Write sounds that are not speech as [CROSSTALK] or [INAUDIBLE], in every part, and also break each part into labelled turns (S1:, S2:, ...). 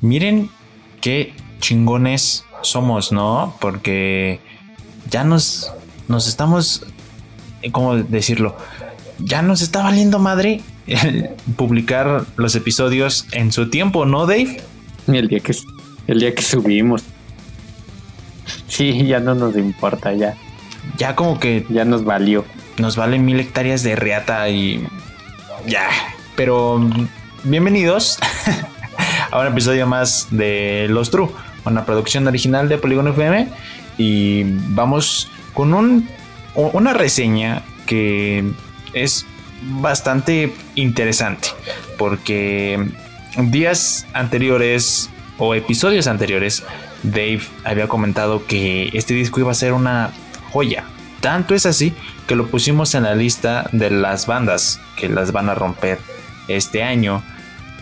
S1: Miren qué chingones somos, ¿no? Porque ya nos, nos estamos, ¿cómo decirlo? Ya nos está valiendo madre publicar los episodios en su tiempo, ¿no, Dave?
S2: El día que, el día que subimos. Sí, ya no nos importa, ya.
S1: Ya como que...
S2: Ya nos valió.
S1: Nos valen mil hectáreas de reata y... Ya. Pero bienvenidos [LAUGHS] a un episodio más de Los True, una producción original de Polygon FM. Y vamos con un, una reseña que es bastante interesante porque días anteriores o episodios anteriores Dave había comentado que este disco iba a ser una joya. Tanto es así que lo pusimos en la lista de las bandas que las van a romper este año.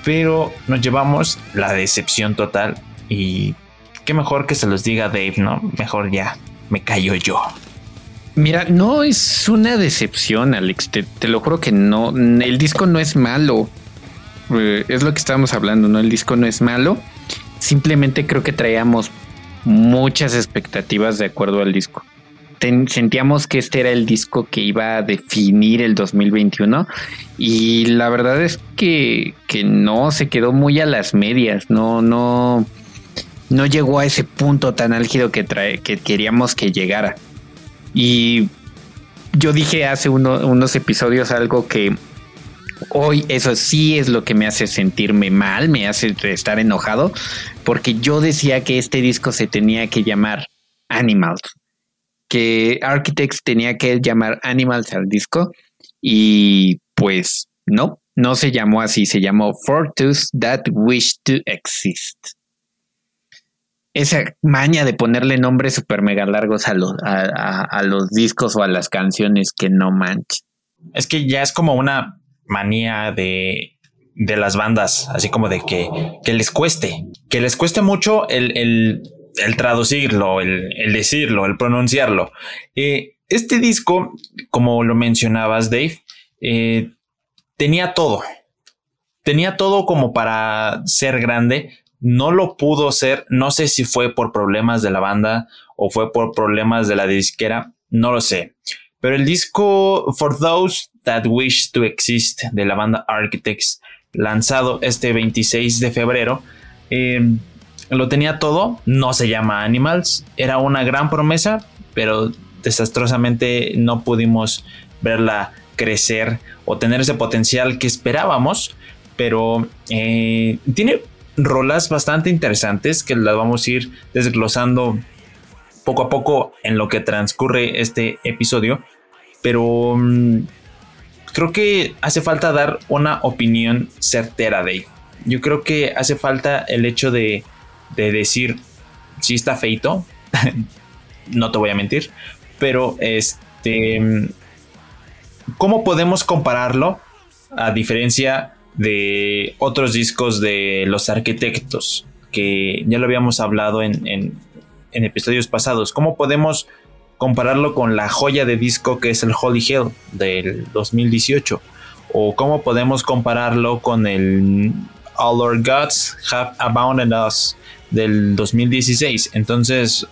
S1: Pero nos llevamos la decepción total y qué mejor que se los diga Dave, ¿no? Mejor ya me callo yo.
S2: Mira, no es una decepción, Alex. Te, lo juro que no. El disco no es malo. Eh, es lo que estábamos hablando, ¿no? El disco no es malo. Simplemente creo que traíamos muchas expectativas de acuerdo al disco. Sentíamos que este era el disco que iba a definir el 2021 y la verdad es que, que no, se quedó muy a las medias, no, no, no llegó a ese punto tan álgido que, trae, que queríamos que llegara. Y yo dije hace unos episodios algo que hoy eso sí es lo que me hace sentirme mal, me hace estar enojado, porque yo decía que este disco se tenía que llamar Animals, que Architects tenía que llamar Animals al disco y pues no, no se llamó así, se llamó Fortunes That Wish to Exist esa maña de ponerle nombres super mega largos a los, a, los discos o a las canciones que no manches.
S1: Es que ya es como una manía de, de las bandas, así como de que, que, les cueste, que les cueste mucho el, el, el traducirlo, el, decirlo, el pronunciarlo. Eh, este disco, como lo mencionabas, Dave, eh, tenía todo. Tenía todo como para ser grande, no lo pudo ser, no sé si fue por problemas de la banda o fue por problemas de la disquera, no lo sé. Pero el disco For Those That Wish to Exist de la banda Architects, lanzado este 26 de febrero, em, lo tenía todo, no se llama Animals, era una gran promesa, pero desastrosamente no pudimos verla crecer o tener ese potencial que esperábamos, pero eh, tiene rolas bastante interesantes que las vamos a ir desglosando poco a poco en lo que transcurre este episodio. Pero mm, creo que hace falta dar una opinión certera de Yo creo que hace falta el hecho de, de decir si está feito. [LAUGHS] no te voy a mentir. Pero este. ¿Cómo podemos compararlo? A diferencia de otros discos de los arquitectos, que ya lo habíamos hablado en, en, episodios pasados. ¿Cómo podemos compararlo con la joya de disco que es el Holy Hell del 2018? ¿O cómo podemos compararlo con el All Our Gods Have Abounded Us del 2016? Entonces,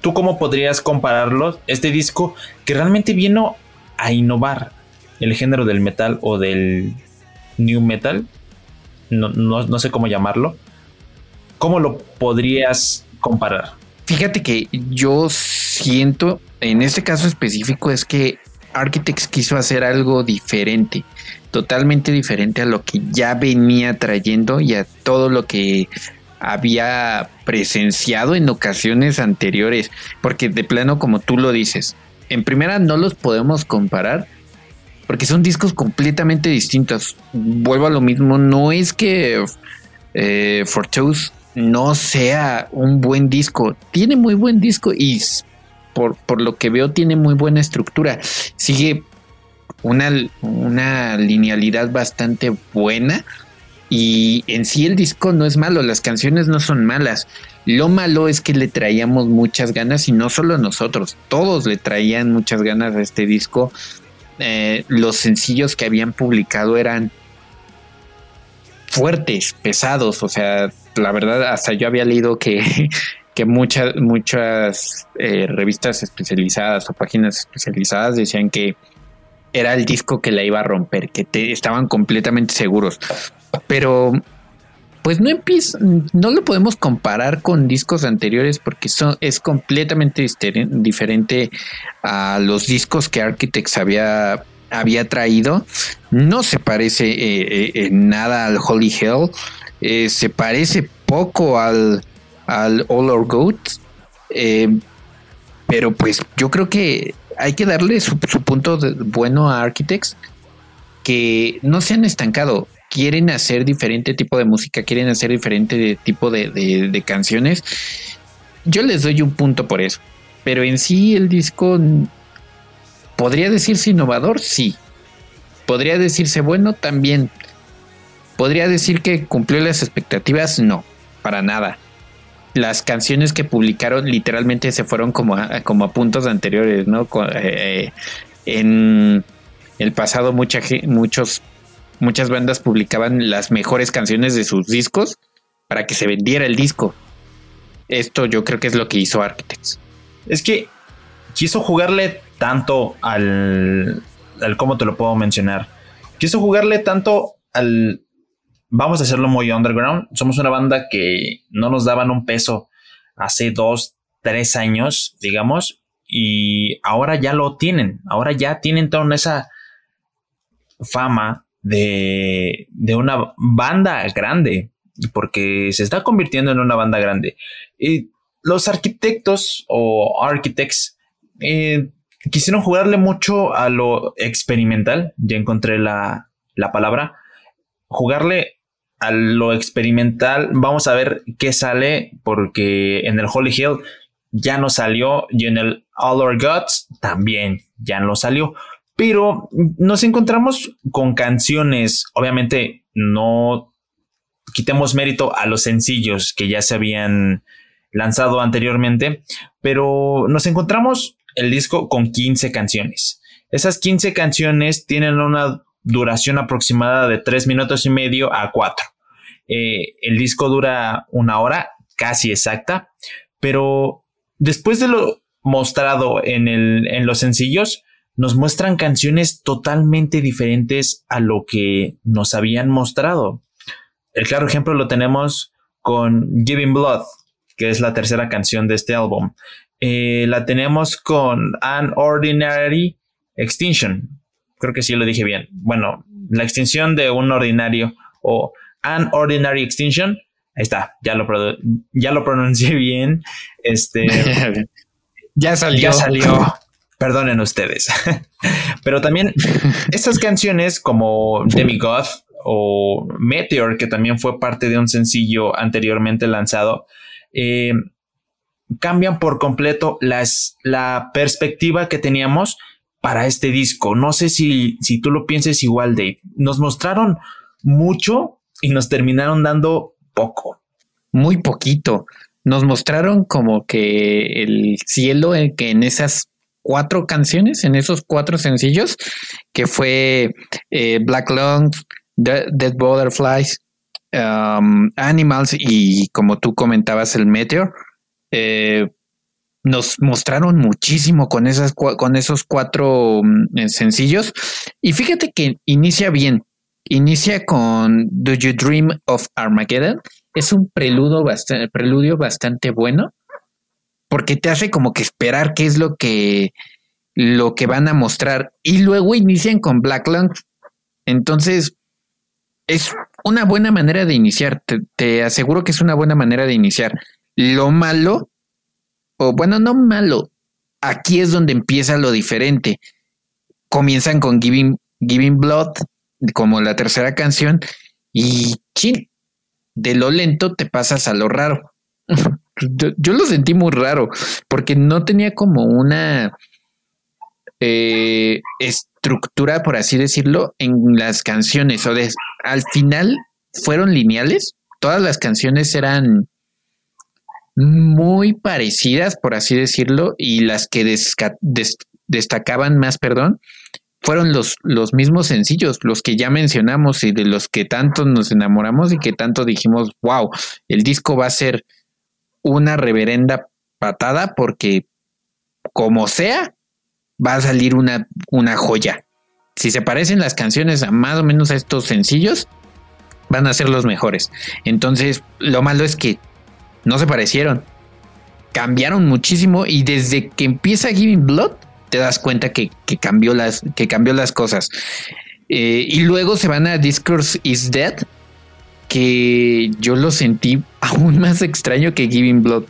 S1: ¿tú cómo podrías compararlo? Este disco que realmente vino a innovar el género del metal o del new metal, no, sé cómo llamarlo, ¿cómo lo podrías comparar?
S2: Fíjate que yo siento, en este caso específico, es que Architects quiso hacer algo diferente, totalmente diferente a lo que ya venía trayendo y a todo lo que había presenciado en ocasiones anteriores, porque de plano, como tú lo dices, en primera no los podemos comparar porque son discos completamente distintos. Vuelvo a lo mismo, no es que eh, Fortunes no sea un buen disco, tiene muy buen disco y por, por lo que veo tiene muy buena estructura, sigue una, una linealidad bastante buena y en sí el disco no es malo, las canciones no son malas. Lo malo es que le traíamos muchas ganas y no solo nosotros, todos le traían muchas ganas a este disco eh, los sencillos que habían publicado eran fuertes, pesados, o sea, la verdad hasta yo había leído que, [LAUGHS] que muchas, muchas eh, revistas especializadas o páginas especializadas decían que era el disco que la iba a romper, que estaban completamente seguros. Pero pues no empieza, no lo podemos comparar con discos anteriores porque son, es completamente diferente a los discos que Architects había, había traído. No se parece eh, eh, nada al Holy Hell, eh, se parece poco al, al All Our Goats, pero pues yo creo que hay que darle su punto bueno a Architects que no se han estancado quieren hacer diferente tipo de música, quieren hacer diferente tipo de, canciones, yo les doy un punto por eso. Pero en sí el disco podría decirse innovador, sí. Podría decirse bueno también. Podría decir que cumplió las expectativas, no, para nada. Las canciones que publicaron literalmente se fueron como a, como a puntos anteriores, ¿no? Eh, en el pasado mucha, muchos muchas bandas publicaban las mejores canciones de sus discos para que se vendiera el disco. Esto yo creo que es lo que hizo Architects.
S1: Es que quiso jugarle tanto al, al ¿cómo te lo puedo mencionar? Quiso jugarle tanto al, vamos a hacerlo muy underground. Somos una banda que no nos daban un peso hace dos, tres años, digamos, y ahora ya lo tienen. Ahora ya tienen toda esa fama de, una banda grande, porque se está convirtiendo en una banda grande. Y los arquitectos o architects eh, quisieron jugarle mucho a lo experimental, ya encontré la, la palabra, jugarle a lo experimental, vamos a ver qué sale, porque en el Holy Hill ya no salió y en el All Our Gods también ya no salió pero nos encontramos con canciones, obviamente no quitemos mérito a los sencillos que ya se habían lanzado anteriormente, pero nos encontramos el disco con 15 canciones. Esas 15 canciones tienen una duración aproximada de 3 minutos y medio a 4. Eh, el disco dura una hora casi exacta, pero después de lo mostrado en, el, en los sencillos, nos muestran canciones totalmente diferentes a lo que nos habían mostrado. El claro ejemplo lo tenemos con Giving Blood, que es la tercera canción de este álbum. Eh, la tenemos con An Ordinary Extinction. Creo que sí lo dije bien. Bueno, la extinción de un ordinario o An Ordinary Extinction. Ahí está, ya lo, ya lo pronuncié [LAUGHS] bien. Este, [LAUGHS]
S2: ya salió.
S1: Ya salió perdonen ustedes. [LAUGHS] Pero también estas canciones como Demigod o Meteor, que también fue parte de un sencillo anteriormente lanzado, eh, cambian por completo las, la perspectiva que teníamos para este disco. No sé si, si tú lo pienses igual, Dave. Nos mostraron mucho y nos terminaron dando poco.
S2: Muy poquito. Nos mostraron como que el cielo en que en esas cuatro canciones, en esos cuatro sencillos, que fue eh, Black Lungs, Dead Butterflies, um, Animals y como tú comentabas, el Meteor. Eh, nos mostraron muchísimo con, esas, con esos cuatro mm, eh, sencillos. Y fíjate que inicia bien. Inicia con Do You Dream of Armageddon. Es un preludio bastante, preludio bastante bueno porque te hace como que esperar qué es lo que, lo que van a mostrar. Y luego inician con Black Lung. Entonces, es una buena manera de iniciar. Te, aseguro que es una buena manera de iniciar. Lo malo, o bueno, no malo, aquí es donde empieza lo diferente. Comienzan con Giving, Giving Blood, como la tercera canción, y chin, de lo lento te pasas a lo raro. [LAUGHS] yo, lo sentí muy raro porque no tenía como una eh, estructura, por así decirlo, en las canciones. O al final fueron lineales. Todas las canciones eran muy parecidas, por así decirlo, y las que destacaban más, perdón, fueron los, los mismos sencillos, los que ya mencionamos y de los que tanto nos enamoramos y que tanto dijimos, wow, el disco va a ser una reverenda patada porque como sea, va a salir una, una joya. Si se parecen las canciones a más o menos a estos sencillos, van a ser los mejores. Entonces, lo malo es que no se parecieron. Cambiaron muchísimo y desde que empieza Giving Blood, te das cuenta que, cambió, las, que cambió las cosas. Eh, y luego se van a Discourse is Dead, que yo lo sentí aún más extraño que Giving Blood.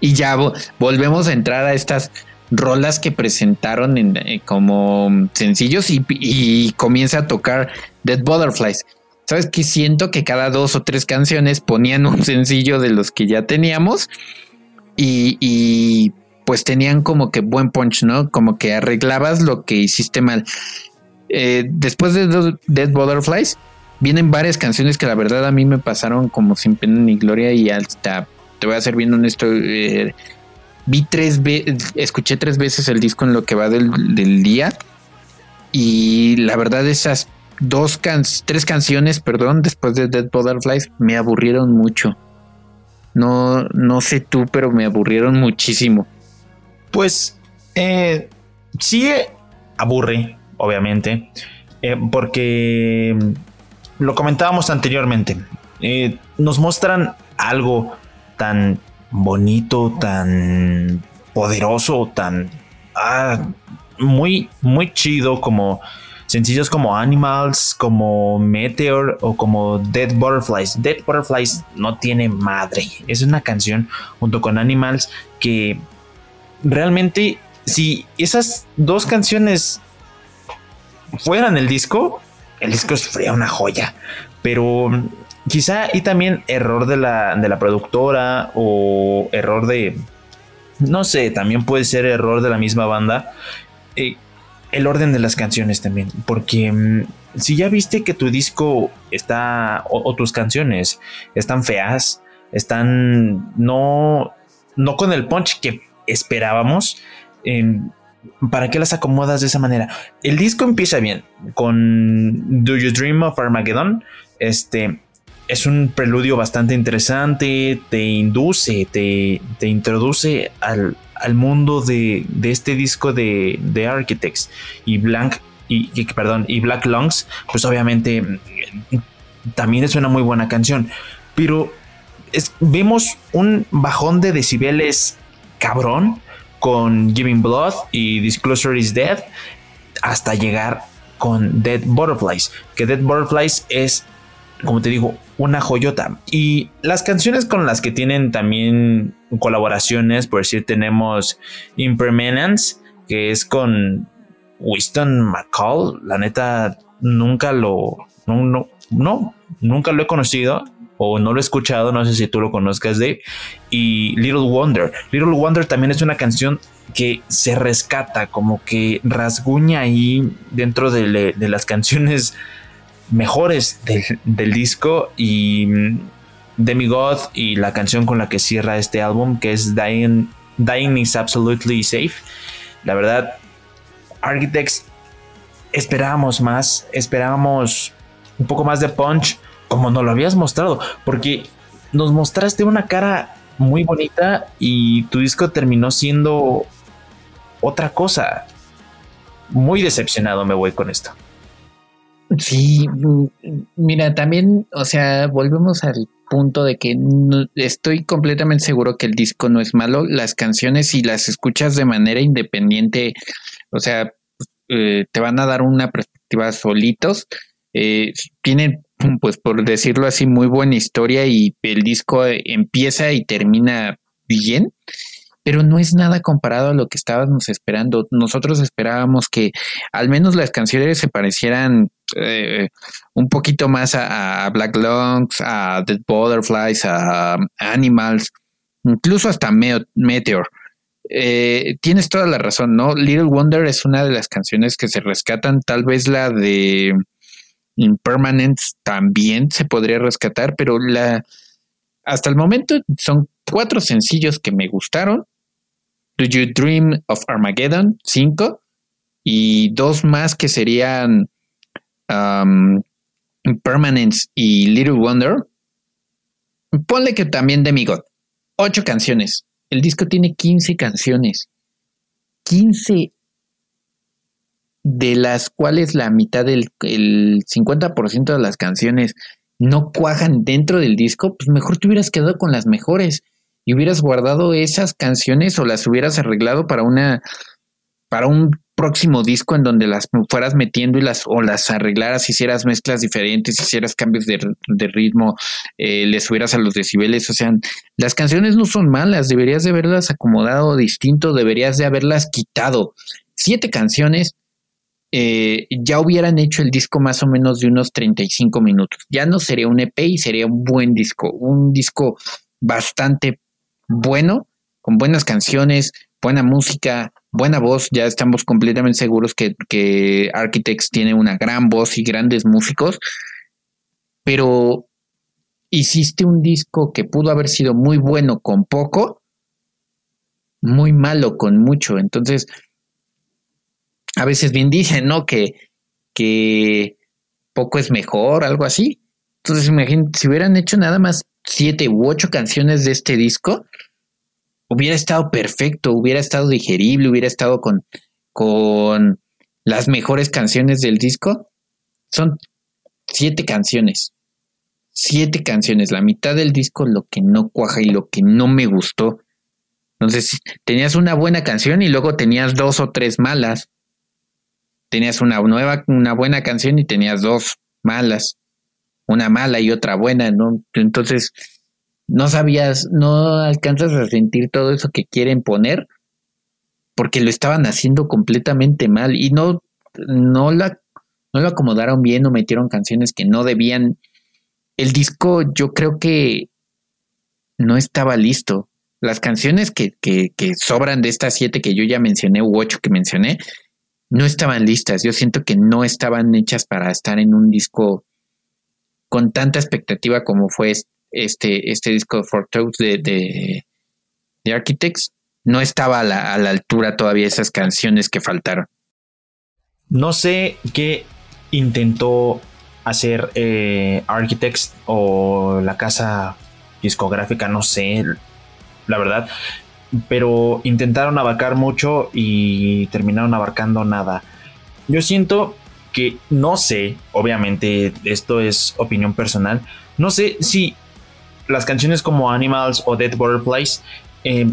S2: Y ya volvemos a entrar a estas rolas que presentaron eh, como sencillos y, comienza a tocar Dead Butterflies. ¿Sabes que Siento que cada dos o tres canciones ponían un sencillo de los que ya teníamos y, pues tenían como que buen punch, ¿no? Como que arreglabas lo que hiciste mal. Eh, después de Dead Butterflies, vienen varias canciones que la verdad a mí me pasaron como sin pena ni gloria y hasta, te voy a ser bien honesto, eh, vi tres veces, escuché tres veces el disco en lo que va del, día y la verdad esas dos can tres canciones, perdón, después de Dead Butterflies me aburrieron mucho. No, no sé tú, pero me aburrieron muchísimo.
S1: Pues eh, sí aburre, obviamente, eh, porque lo comentábamos anteriormente. Eh, nos muestran algo tan bonito, tan poderoso, tan ah, muy, muy chido como sencillos como Animals, como Meteor o como Dead Butterflies. Dead Butterflies no tiene madre. Es una canción junto con Animals que realmente si esas dos canciones fueran el disco, el disco sería una joya. Pero quizá y también error de la, de la productora o error de, no sé, también puede ser error de la misma banda. Eh, el orden de las canciones también, porque mm, si ya viste que tu disco está o, tus canciones están feas, están no no con el punch que esperábamos, em, ¿para qué las acomodas de esa manera? El disco empieza bien con Do You Dream of Armageddon, este es un preludio bastante interesante, te induce, te, te introduce al, mundo de, este disco de, de Architects y y, perdón, y Black Lungs, pues obviamente también es una muy buena canción, pero vemos un bajón de decibeles cabrón con Giving Blood y Disclosure is Dead hasta llegar con Dead Butterflies, que Dead Butterflies es como te digo, una joyota. Y las canciones con las que tienen también colaboraciones, por decir, tenemos Impermanence, que es con Winston McCall. La neta, nunca lo, no, nunca lo he conocido o no lo he escuchado, no sé si tú lo conozcas de, y Little Wonder. Little Wonder también es una canción que se rescata, como que rasguña ahí dentro de, de las canciones mejores del, disco y mm, Demigod y la canción con la que cierra este álbum que es Dying, Dying is Absolutely Safe. La verdad, Architects esperábamos más, esperábamos un poco más de punch como nos lo habías mostrado, porque nos mostraste una cara muy bonita y tu disco terminó siendo otra cosa. Muy decepcionado me voy con esto.
S2: Sí, mira, también, o sea, volvemos al punto de que estoy completamente seguro que el disco no es malo. Las canciones, si las escuchas de manera independiente, o sea, eh, te van a dar una perspectiva solitos. Eh, tienen, [CLEARS THROAT] pues por decirlo así, muy buena historia y el disco empieza y termina bien pero no es nada comparado a lo que estábamos esperando. Nosotros esperábamos que al menos las canciones se parecieran eh, un poquito más a, Black Lungs, a Dead Butterflies, a, Animals, incluso hasta Meteor. Eh, tienes toda la razón, ¿no? Little Wonder es una de las canciones que se rescatan, tal vez la de Impermanence también se podría rescatar, pero la hasta el momento son cuatro sencillos que me gustaron Do You Dream of Armageddon 5 y dos más que serían um, Permanence y Little Wonder. Ponle que también Demigod. Ocho canciones. El disco tiene 15 canciones. 15 de las cuales la mitad del el 50% de las canciones no cuajan dentro del disco, pues mejor te hubieras quedado con las mejores y hubieras guardado esas canciones o las hubieras arreglado para una para un próximo disco en donde las fueras metiendo y las o las arreglaras, hicieras mezclas diferentes, hicieras cambios de, ritmo, eh, le subieras a los decibeles, o sea, las canciones no son malas, deberías de haberlas acomodado distinto, deberías de haberlas quitado. Siete canciones eh, ya hubieran hecho el disco más o menos de unos 35 minutos. Ya no sería un EP y sería un buen disco, un disco bastante bueno, con buenas canciones, buena música, buena voz. Ya estamos completamente seguros que, que Architects tiene una gran voz y grandes músicos, pero hiciste un disco que pudo haber sido muy bueno con poco, muy malo con mucho. Entonces, a veces bien dicen, ¿no? Que, que poco es mejor, algo así. Entonces, imagínate, si hubieran hecho nada más siete u ocho canciones de este disco, hubiera estado perfecto, hubiera estado digerible, hubiera estado con, con las mejores canciones del disco. Son siete canciones. Siete canciones, la mitad del disco lo que no cuaja y lo que no me gustó. Entonces, tenías una buena canción y luego tenías dos o tres malas. Tenías una nueva, una buena canción y tenías dos malas. Una mala y otra buena, ¿no? Entonces, no sabías, no alcanzas a sentir todo eso que quieren poner porque lo estaban haciendo completamente mal y no, no, la, no lo acomodaron bien o metieron canciones que no debían. El disco yo creo que no estaba listo. Las canciones que, que, que sobran de estas siete que yo ya mencioné u ocho que mencioné, no estaban listas. Yo siento que no estaban hechas para estar en un disco con tanta expectativa como fue este, este disco For Toes de, de, Architects, no estaba a la, altura todavía esas canciones que faltaron.
S1: No sé qué intentó hacer eh, Architects o la casa discográfica, no sé, la verdad, pero intentaron abarcar mucho y terminaron abarcando nada. Yo siento que no sé, obviamente esto es opinión personal, no sé si las canciones como Animals o Dead Butterflies eh,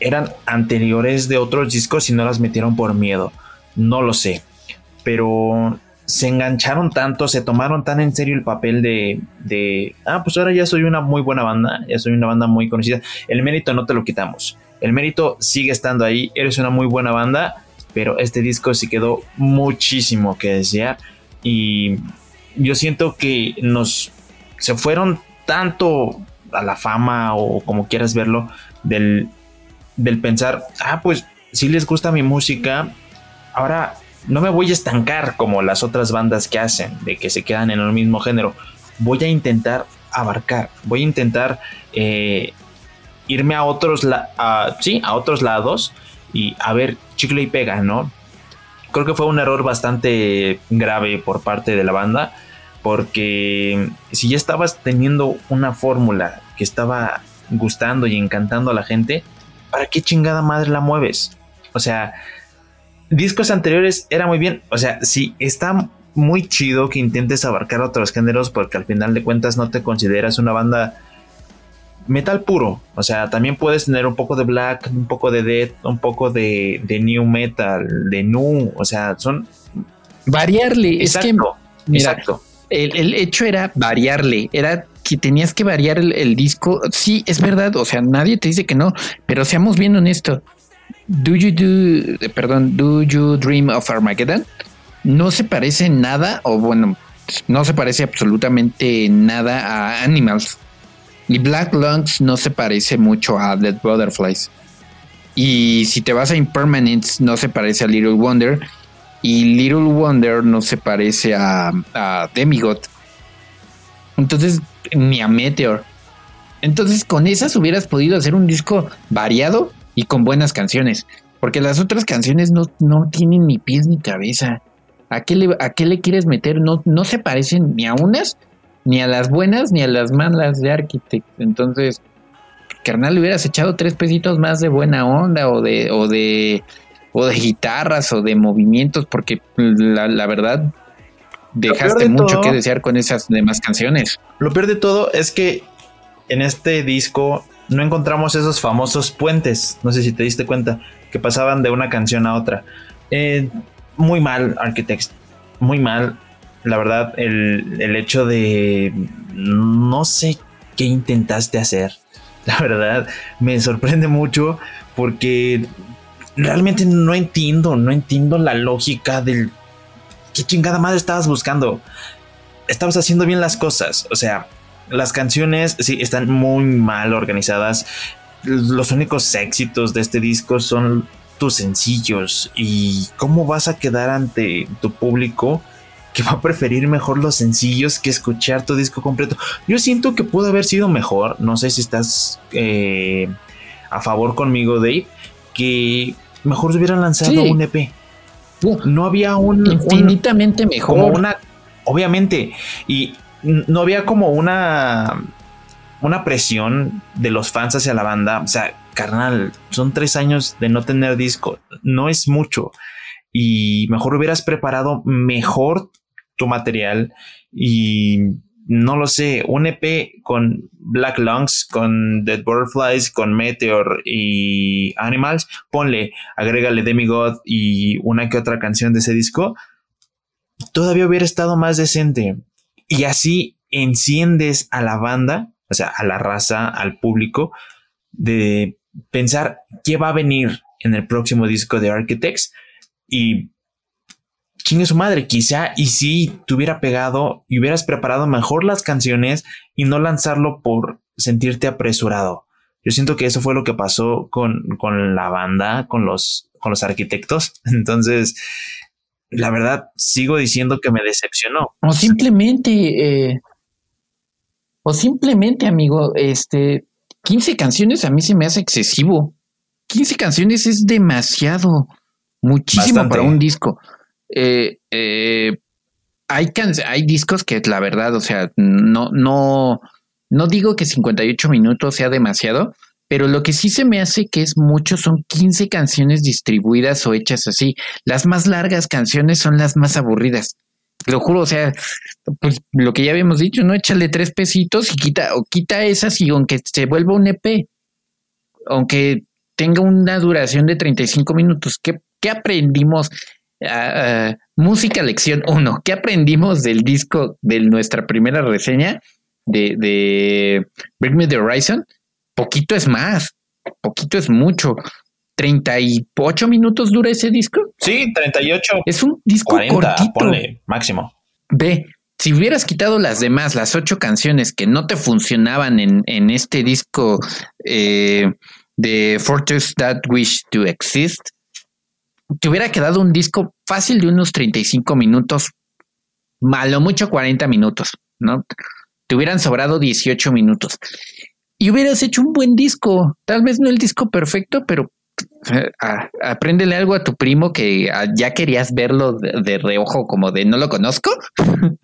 S1: eran anteriores de otros discos y no las metieron por miedo. No lo sé. Pero se engancharon tanto, se tomaron tan en serio el papel de, de, ah, pues ahora ya soy una muy buena banda, ya soy una banda muy conocida. El mérito no te lo quitamos. El mérito sigue estando ahí, eres una muy buena banda, pero este disco sí quedó muchísimo que desear. Y yo siento que nos se fueron tanto a la fama o como quieras verlo, del, del pensar, ah, pues si les gusta mi música, ahora no me voy a estancar como las otras bandas que hacen, de que se quedan en el mismo género. Voy a intentar abarcar, voy a intentar eh, irme a otros, sí, a otros lados y a ver chicle y pega, ¿no? Creo que fue un error bastante grave por parte de la banda porque si ya estabas teniendo una fórmula que estaba gustando y encantando a la gente, ¿para qué chingada madre la mueves? O sea, discos anteriores era muy bien. O sea, sí, está muy chido que intentes abarcar otros géneros porque al final de cuentas no te consideras una banda metal puro. O sea, también puedes tener un poco de black, un poco de death, un poco de, new metal, de nu. O sea, son...
S2: Variarle. es que... Exacto el, hecho era variarle, era que tenías que variar el, disco. Sí, es verdad, o sea, nadie te dice que no, pero seamos bien honestos. Do you do, perdón, do you dream of Armageddon? No se parece nada, o bueno, no se parece absolutamente nada a Animals. Y Black Lungs no se parece mucho a Dead Butterflies. Y si te vas a Impermanence, no se parece a Little Wonder y Little Wonder no se parece a, a Demigod. Entonces, ni a Meteor. Entonces, con esas hubieras podido hacer un disco variado y con buenas canciones. Porque las otras canciones no, no tienen ni pies ni cabeza. ¿A qué, le, ¿A qué le quieres meter? No, no se parecen ni a unas, ni a las buenas, ni a las malas de Architect. Entonces, carnal, le hubieras echado tres pesitos más de buena onda o de, o de, o de guitarras o de movimientos, porque la, la verdad dejaste mucho que desear con esas demás canciones.
S1: Lo peor de todo es que en este disco no encontramos esos famosos puentes, no sé si te diste cuenta, que pasaban de una canción a otra. Eh, muy mal, Architects, muy mal. La verdad, el, el hecho de no sé qué intentaste hacer. [LAUGHS] La verdad, me sorprende mucho porque realmente no entiendo, no entiendo la lógica del ¿qué chingada madre estabas buscando? Estabas haciendo bien las cosas, o sea, las canciones sí están muy mal organizadas. Los únicos éxitos de este disco son tus sencillos y cómo vas a quedar ante tu público que va a preferir mejor los sencillos que escuchar tu disco completo. Yo siento que pudo haber sido mejor, no sé si estás eh, a favor conmigo, Dave, que mejor se hubieran lanzado un EP no había un
S2: infinitamente mejor.
S1: Como una, obviamente, y no había como una una presión de los fans hacia la banda. O sea, carnal, son tres años de no tener disco, no es mucho. Y mejor hubieras preparado mejor tu material y no lo sé, un EP con Black Lungs, con Dead Butterflies, con Meteor y Animals, ponle, agrégale Demigod y una que otra canción de ese disco, todavía hubiera estado más decente. Y así enciendes a la banda, o sea, a la raza, al público, de pensar qué va a venir en el próximo disco de Architects y chingue su madre, quizá y si te hubiera pegado y hubieras preparado mejor las canciones y no lanzarlo por sentirte apresurado. Yo siento que eso fue lo que pasó con, con la banda, con los, con los arquitectos. [LAUGHS] Entonces, la verdad, sigo diciendo que me decepcionó.
S2: O simplemente, eh, o simplemente, amigo, este, 15 canciones a mí se me hace excesivo. 15 canciones es demasiado, muchísimo para un disco. Eh, eh, hay, hay discos que la verdad, o sea, no, no, no digo que 58 minutos sea demasiado, pero lo que sí se me hace que es mucho son 15 canciones distribuidas o hechas así. Las más largas canciones son las más aburridas. Lo juro, o sea, pues lo que ya habíamos dicho, ¿no? Échale tres pesitos y quita, o quita esas y aunque se vuelva un EP, aunque tenga una duración de 35 minutos, ¿qué, qué aprendimos Ah, ah, música lección 1. ¿Qué aprendimos del disco de nuestra primera reseña de, de Bring Me the Horizon? Poquito es más, poquito es mucho. 38 minutos dura ese disco.
S1: Sí, 38.
S2: Es un disco 40, cortito.
S1: máximo.
S2: Ve, si hubieras quitado las demás, las ocho canciones que no te funcionaban en, en este disco eh, de Fortress That Wish to Exist, te hubiera quedado un disco fácil de unos 35 minutos, malo mucho 40 minutos, ¿no? Te hubieran sobrado 18 minutos. Y hubieras hecho un buen disco, tal vez no el disco perfecto, pero eh, apréndele algo a tu primo que ah, ya querías verlo de, reojo como de no lo conozco. [LAUGHS]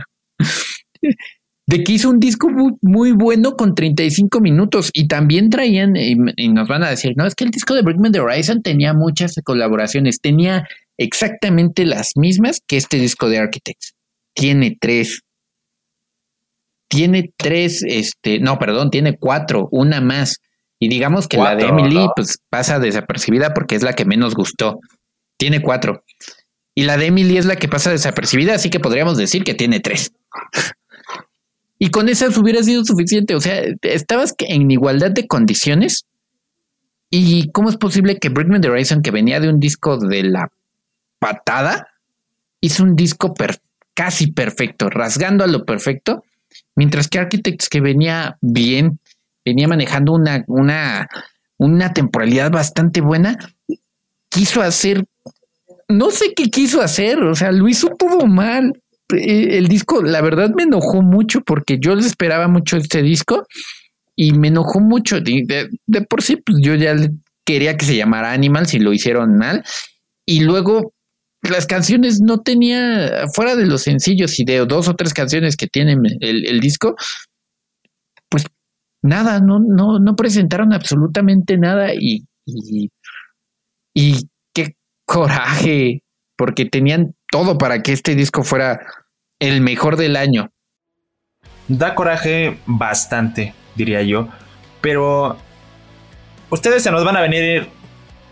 S2: de que hizo un disco muy, bueno con 35 minutos y también traían, y, nos van a decir, no, es que el disco de Brickman the Horizon tenía muchas colaboraciones, tenía exactamente las mismas que este disco de Architects. Tiene tres. Tiene tres, este, no, perdón, tiene cuatro, una más. Y digamos que la de Emily, pues pasa desapercibida porque es la que menos gustó. Tiene cuatro. Y la de Emily es la que pasa desapercibida, así que podríamos decir que tiene tres. Y con esas hubiera sido suficiente. O sea, estabas en igualdad de condiciones. ¿Y cómo es posible que Brickman the Horizon, que venía de un disco de la patada, hizo un disco casi perfecto, rasgando a lo perfecto? Mientras que Architects, que venía bien, venía manejando una, una, una temporalidad bastante buena, quiso hacer, no sé qué quiso hacer, o sea, lo hizo todo mal. Eh, el disco, la verdad me enojó mucho porque yo les esperaba mucho este disco y me enojó mucho. De, por sí, pues yo ya quería que se llamara Animals y lo hicieron mal. Y luego las canciones no tenía, fuera de los sencillos y de dos o tres canciones que tienen el, disco, pues nada, no, no, no presentaron absolutamente nada y, y, y qué coraje, porque tenían todo para que este disco fuera el mejor del año.
S1: Da coraje bastante, diría yo, pero ustedes se nos van a venir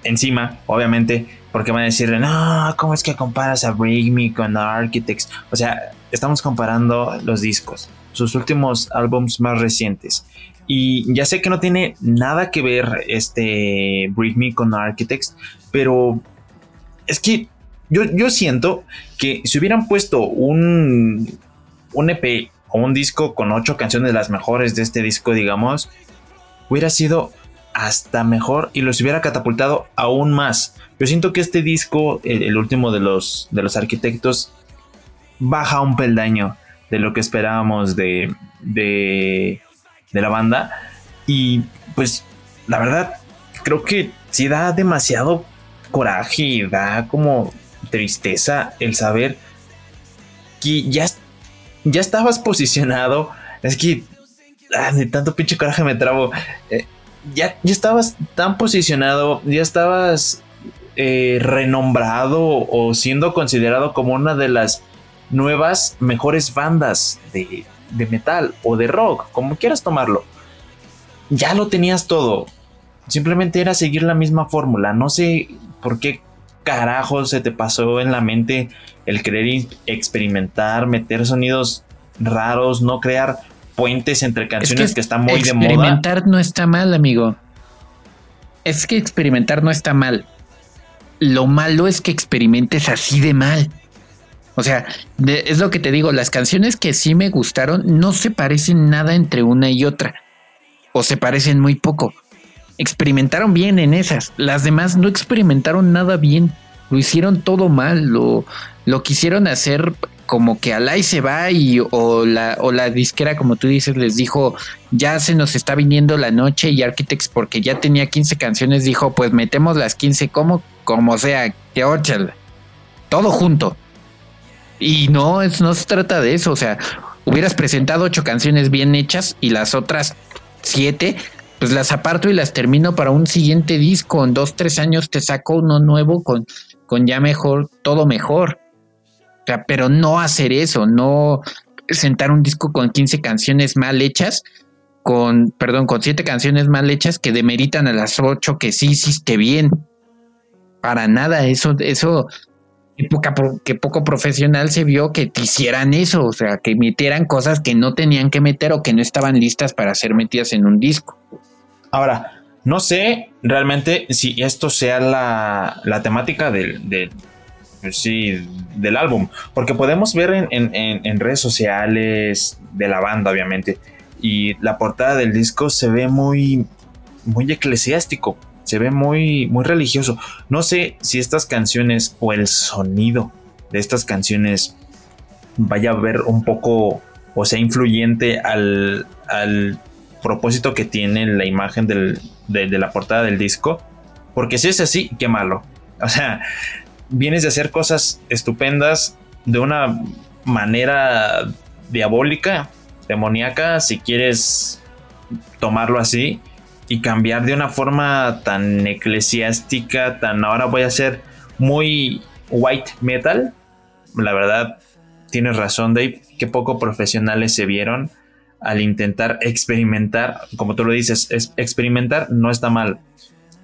S1: encima, obviamente, porque van a decirle, no, ¿cómo es que comparas a Break Me con Architects? O sea, estamos comparando los discos, sus últimos álbums más recientes. Y ya sé que no tiene nada que ver este Break Me con Architects, pero es que yo, yo siento que si hubieran puesto un, un EP o un disco con ocho canciones las mejores de este disco, digamos, hubiera sido hasta mejor y los hubiera catapultado aún más. Yo siento que este disco, el, último de los, de los arquitectos, baja un peldaño de lo que esperábamos de, de, de la banda. Y pues la verdad, creo que sí da demasiado coraje y da como tristeza el saber que ya, ya estabas posicionado. Es que ah, de tanto pinche coraje me trabo. Eh, ya, estabas tan posicionado, ya estabas eh, renombrado o siendo considerado como una de las nuevas mejores bandas de, de metal o de rock, como quieras tomarlo. Ya lo tenías todo. Simplemente era seguir la misma fórmula. No sé por qué carajo se te pasó en la mente el querer experimentar, meter sonidos raros, no crear puentes entre canciones que, están muy de moda.
S2: Experimentar no está mal, amigo. Es que experimentar no está mal. Lo malo es que experimentes así de mal. O sea, es lo que te digo, las canciones que sí me gustaron no se parecen nada entre una y otra. O se parecen muy poco. Experimentaron bien en esas. Las demás no experimentaron nada bien. Lo hicieron todo mal. Lo, lo quisieron hacer como que Alay se va y o la, o la disquera, como tú dices, les dijo, ya se nos está viniendo la noche y Architects, porque ya tenía 15 canciones, dijo, pues metemos las 15 como, como sea, que óchala. Todo junto. Y no, es, no se trata de eso, o sea, hubieras presentado ocho canciones bien hechas y las otras siete, pues las aparto y las termino para un siguiente disco. En dos, tres años te saco uno nuevo con, con ya mejor, todo mejor sea, pero no hacer eso, no presentar un disco con 15 canciones mal hechas, con, perdón, con 7 canciones mal hechas que demeritan a las 8 que sí hiciste bien. Para nada, eso, eso, que poco profesional se vio que te hicieran eso, o sea, que metieran cosas que no tenían que meter o que no estaban listas para ser metidas en un disco.
S1: Ahora, no sé realmente si esto sea la, la temática del, sí, del álbum, porque podemos ver en, redes sociales de la banda, obviamente, y la portada del disco se ve muy, muy eclesiástico, se ve muy, muy religioso. No sé si estas canciones o el sonido de estas canciones vaya a ver un poco o sea influyente al, al propósito que tiene la imagen de, la portada del disco. Porque si es así, qué malo. O sea, vienes de hacer cosas estupendas de una manera diabólica, demoníaca, si quieres tomarlo así, y cambiar de una forma tan eclesiástica, tan ahora voy a ser muy white metal. La verdad, tienes razón, Dave, que poco profesionales se vieron al intentar experimentar, como tú lo dices, experimentar no está mal.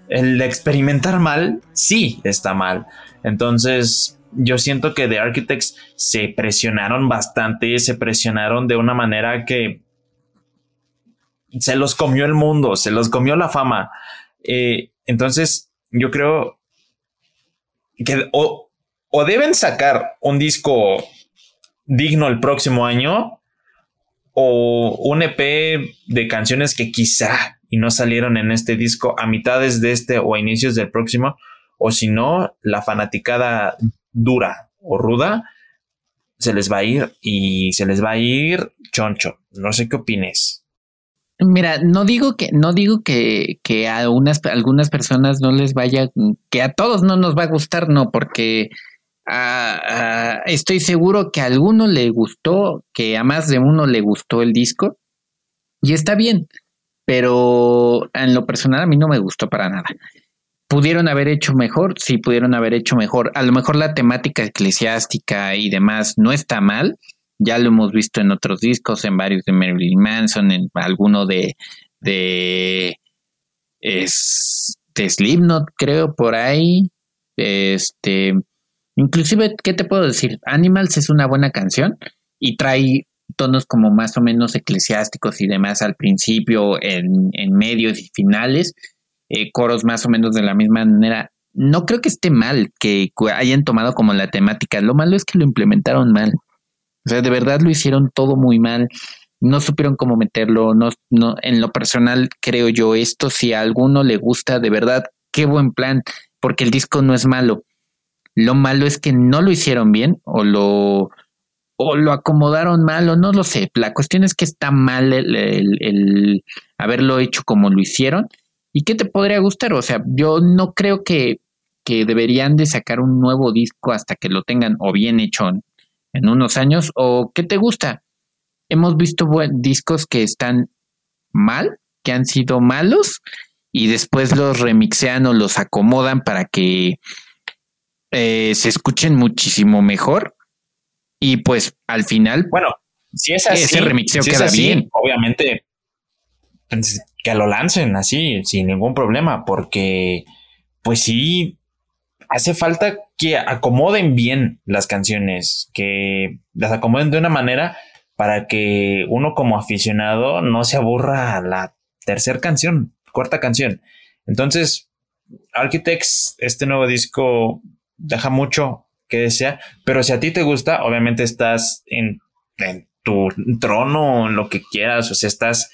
S1: El experimentar mal sí está mal. Entonces, yo siento que The Architects se presionaron bastante, se presionaron de una manera que se los comió el mundo, se los comió la fama. Eh, entonces, yo creo que o, o deben sacar un disco digno el próximo año o un EP de canciones que quizá y no salieron en este disco a mitades de este o a inicios del próximo o si no, la fanaticada dura o ruda se les va a ir y se les va a ir choncho. No sé qué opines.
S2: Mira, no digo que, no digo que, que a unas, algunas personas no les vaya, que a todos no nos va a gustar, no, porque ah, ah, estoy seguro que a alguno le gustó, que a más de uno le gustó el disco, y está bien, pero en lo personal a mí no me gustó para nada. ¿Pudieron haber hecho mejor? Sí, pudieron haber hecho mejor. A lo mejor la temática eclesiástica y demás no está mal, ya lo hemos visto en otros discos, en varios de Marilyn Manson, en alguno de, de, es, de Slipknot, creo, por ahí. Este, inclusive, ¿qué te puedo decir? Animals es una buena canción y trae tonos como más o menos eclesiásticos y demás al principio, en, en medios y finales, eh, coros más o menos de la misma manera. No creo que esté mal que hayan tomado como la temática, lo malo es que lo implementaron mal. O sea, de verdad lo hicieron todo muy mal. No supieron cómo meterlo. No, no, en lo personal, creo yo, esto, si a alguno le gusta, de verdad, qué buen plan, porque el disco no es malo. Lo malo es que no lo hicieron bien o lo, o lo acomodaron mal o no lo sé. La cuestión es que está mal el, haberlo hecho como lo hicieron. ¿Y qué te podría gustar? O sea, yo no creo que, que deberían de sacar un nuevo disco hasta que lo tengan o bien hecho en unos años? ¿O qué te gusta? Hemos visto discos que están mal, que han sido malos, y después los remixean o los acomodan para que eh, se escuchen muchísimo mejor. Y pues al final.
S1: Bueno, si es así, ese remixeo queda bien. Obviamente, pues, que lo lancen así, sin ningún problema, porque pues sí, hace falta que acomoden bien las canciones, que las acomoden de una manera para que uno como aficionado no se aburra a la tercera canción, cuarta canción. Entonces, Architects, este nuevo disco deja mucho que desear, pero si a ti te gusta, obviamente estás en, en tu trono, en lo que quieras, o sea, estás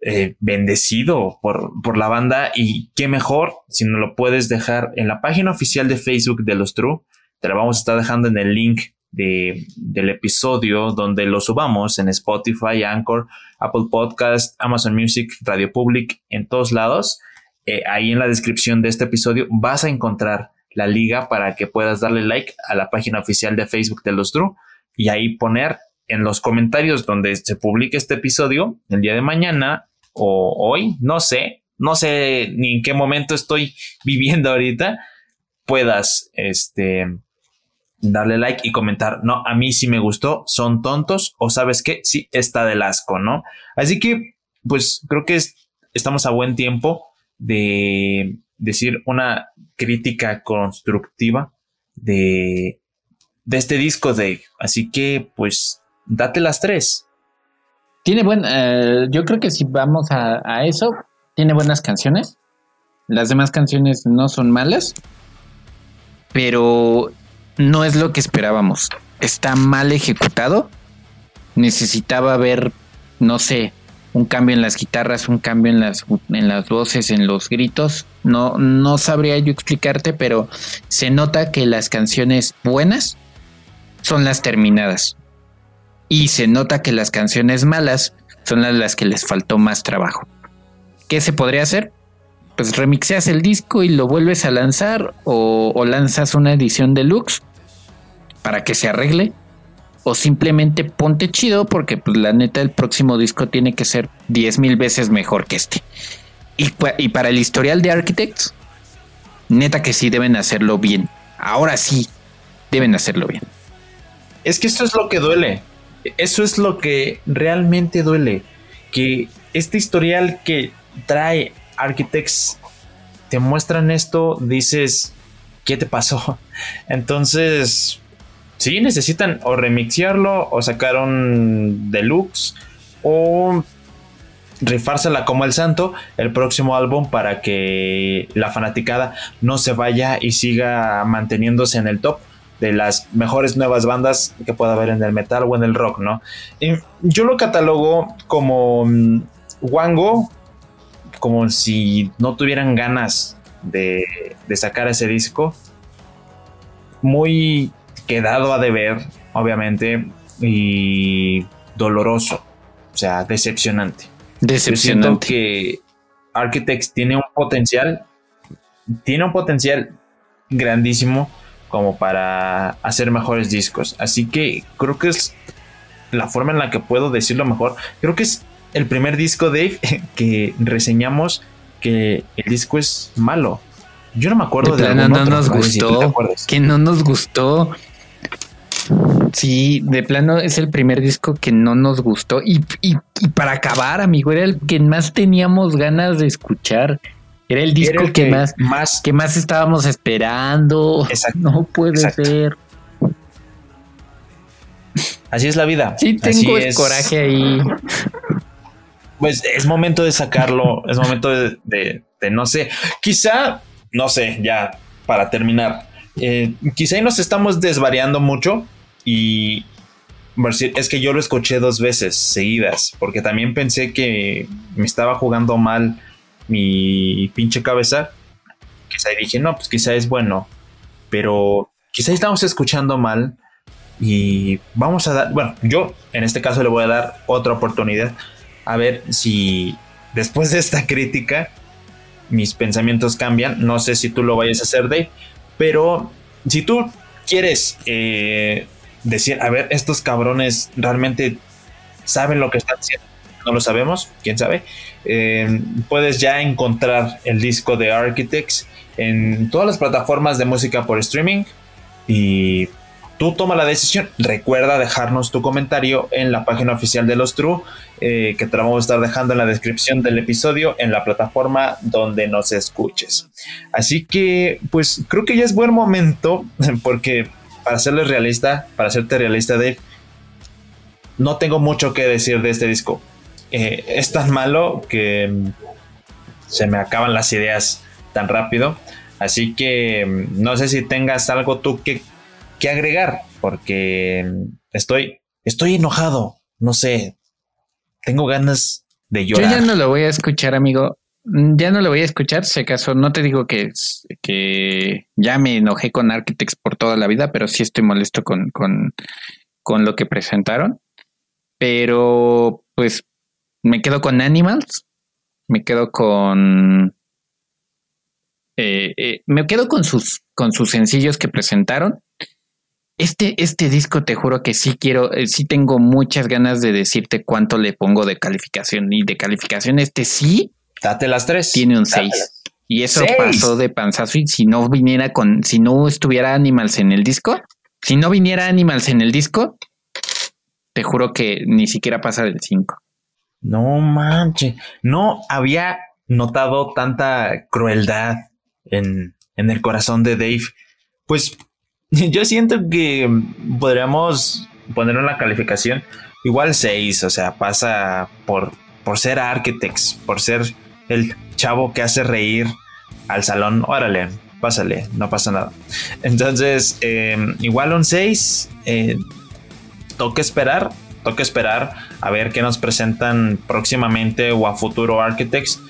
S1: eh, bendecido por, por, la banda y qué mejor si no lo puedes dejar en la página oficial de Facebook de los True. Te la vamos a estar dejando en el link de, del episodio donde lo subamos en Spotify, Anchor, Apple Podcast, Amazon Music, Radio Public, en todos lados. Eh, ahí en la descripción de este episodio vas a encontrar la liga para que puedas darle like a la página oficial de Facebook de los True y ahí poner en los comentarios donde se publique este episodio el día de mañana o hoy, no sé, no sé ni en qué momento estoy [LAUGHS] viviendo ahorita, puedas este, darle like y comentar, no, a mí sí me gustó, son tontos o sabes qué, sí está del asco, ¿no? Así que, pues creo que estamos a buen tiempo de decir una crítica constructiva de, este disco de, así que, pues, date las tres.
S2: Tiene buen, eh, yo creo que si vamos a, eso, tiene buenas canciones. Las demás canciones no son malas, pero no es lo que esperábamos. Está mal ejecutado. Necesitaba ver, no sé, un cambio en las guitarras, un cambio en las, en las voces, en los gritos. No, no sabría yo explicarte, pero se nota que las canciones buenas son las terminadas. Y se nota que las canciones malas son las, que les faltó más trabajo. ¿Qué se podría hacer? Pues remixeas el disco y lo vuelves a lanzar o, lanzas una edición deluxe para que se arregle o simplemente ponte chido porque pues, la neta el próximo disco tiene que ser 10 mil veces mejor que este. Y, y, para el historial de Architects, neta que sí deben hacerlo bien. Ahora sí, deben hacerlo bien.
S1: Es que esto es lo que duele. Eso es lo que realmente duele. Que este historial que trae Architects te muestran esto, dices, ¿qué te pasó? [LAUGHS] Entonces, sí, necesitan o remixearlo o sacar un deluxe o rifársela como el santo el próximo álbum para que la fanaticada no se vaya y siga manteniéndose en el top de las mejores nuevas bandas que pueda haber en el metal o en el rock, ¿no? yo lo catalogo como mm, Wango, como si no tuvieran ganas de, sacar ese disco. Muy quedado a deber, obviamente, y doloroso, o sea, decepcionante. Decepcionante. Yo que Architects tiene un potencial, tiene un potencial grandísimo como para hacer mejores discos. Así que creo que es la forma en la que puedo decirlo mejor. Creo que es el primer disco, Dave, [LAUGHS] que reseñamos que el disco es malo. Yo no me acuerdo
S2: de, plano no nos gustó. que no nos gustó. Sí, de plano es el primer disco que no nos gustó. Y, y, para acabar, amigo, era el que más teníamos ganas de escuchar. Era el disco que, más, más, que más estábamos esperando. No puede ser.
S1: Así es la vida.
S2: Sí, tengo el coraje ahí.
S1: Pues es momento de sacarlo, es momento de, no sé, quizá, no sé, ya para terminar, eh, quizá ahí nos estamos desvariando mucho y es que yo lo escuché dos veces seguidas, porque también pensé que me estaba jugando mal mi pinche cabeza. Quizá dije, no, pues quizá es bueno, pero quizá estamos escuchando mal y vamos a dar, bueno, yo en este caso le voy a dar otra oportunidad a ver si después de esta crítica mis pensamientos cambian. No sé si tú lo vayas a hacer, Dave, pero si tú quieres eh, decir, a ver, estos cabrones realmente saben lo que están haciendo, no lo sabemos, quién sabe, eh, puedes ya encontrar el disco de Architects en todas las plataformas de música por streaming y tú toma la decisión. Recuerda dejarnos tu comentario en la página oficial de los True, eh, que te la vamos a estar dejando en la descripción del episodio en la plataforma donde nos escuches. Así que, pues creo que ya es buen momento, [LAUGHS] porque para serles realista, para serte realista, Dave, no tengo mucho que decir de este disco. Eh, es tan malo que se me acaban las ideas tan rápido. Así que mm, no sé si tengas algo tú que que agregar porque estoy, estoy enojado. No sé, tengo ganas de llorar.
S2: Yo ya no lo voy a escuchar, amigo. Ya no lo voy a escuchar. Si acaso no te digo que, que ya me enojé con Architects por toda la vida, pero sí estoy molesto con, con, con lo que presentaron. Pero pues me quedo con Animals, me quedo con eh, eh, me quedo con sus, con sus sencillos que presentaron. Este, este disco te juro que sí quiero, eh, sí tengo muchas ganas de decirte cuánto le pongo de calificación. Y de calificación, este sí.
S1: Date las tres.
S2: Tiene un 6. Y eso pasó de panzazo. Y si no viniera con, si no estuviera Animals en el disco, si no viniera Animals en el disco, te juro que ni siquiera pasa del 5.
S1: No manches. No había notado tanta crueldad en, en el corazón de Dave. Pues [LAUGHS] Yo siento que podríamos poner una calificación igual 6, o sea, pasa por, por ser Architects, por ser el chavo que hace reír al salón. Órale, pásale, no pasa nada. Entonces, eh, igual un 6, eh, toca esperar, toca esperar a ver qué nos presentan próximamente o a futuro Architects.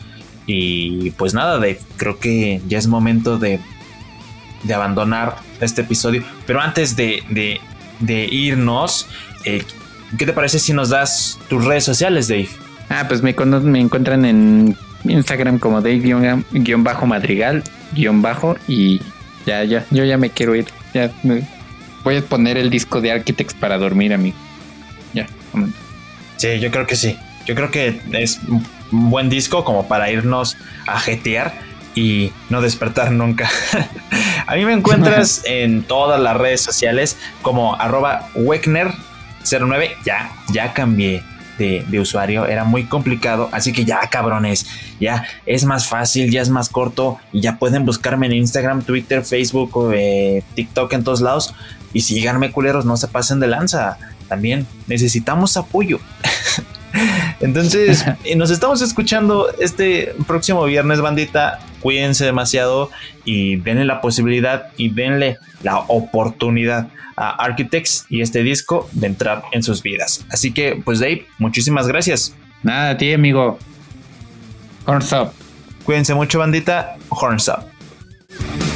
S1: Y pues nada, Dave, creo que ya es momento de de abandonar este episodio. Pero antes de, irnos, eh, ¿qué te parece si nos das tus redes sociales, Dave?
S2: Ah, pues me, me encuentran en Instagram como Dave-madrigal, bajo, y ya, ya, yo ya me quiero ir. Ya voy a poner el disco de Architects para dormir, amigo. Ya,
S1: Sí, yo creo que sí. Yo creo que es un buen disco como para irnos a jetear y no despertar nunca. [LAUGHS] a mí me encuentras [LAUGHS] en todas las redes sociales como arroba Weckner09. Ya, ya cambié de, usuario. Era muy complicado. Así que ya, cabrones, ya es más fácil, ya es más corto. Y ya pueden buscarme en Instagram, Twitter, Facebook, eh, TikTok, en todos lados. Y síganme, culeros, no se pasen de lanza. También necesitamos apoyo. [LAUGHS] [LAUGHS] Entonces, eh, nos estamos escuchando este próximo viernes, bandita. Cuídense demasiado y denle la posibilidad y denle la oportunidad a Architects y este disco de entrar en sus vidas. Así que, pues Dave, muchísimas gracias.
S2: Nada, a ti, amigo. Horns up.
S1: Cuídense mucho, bandita. Horns up.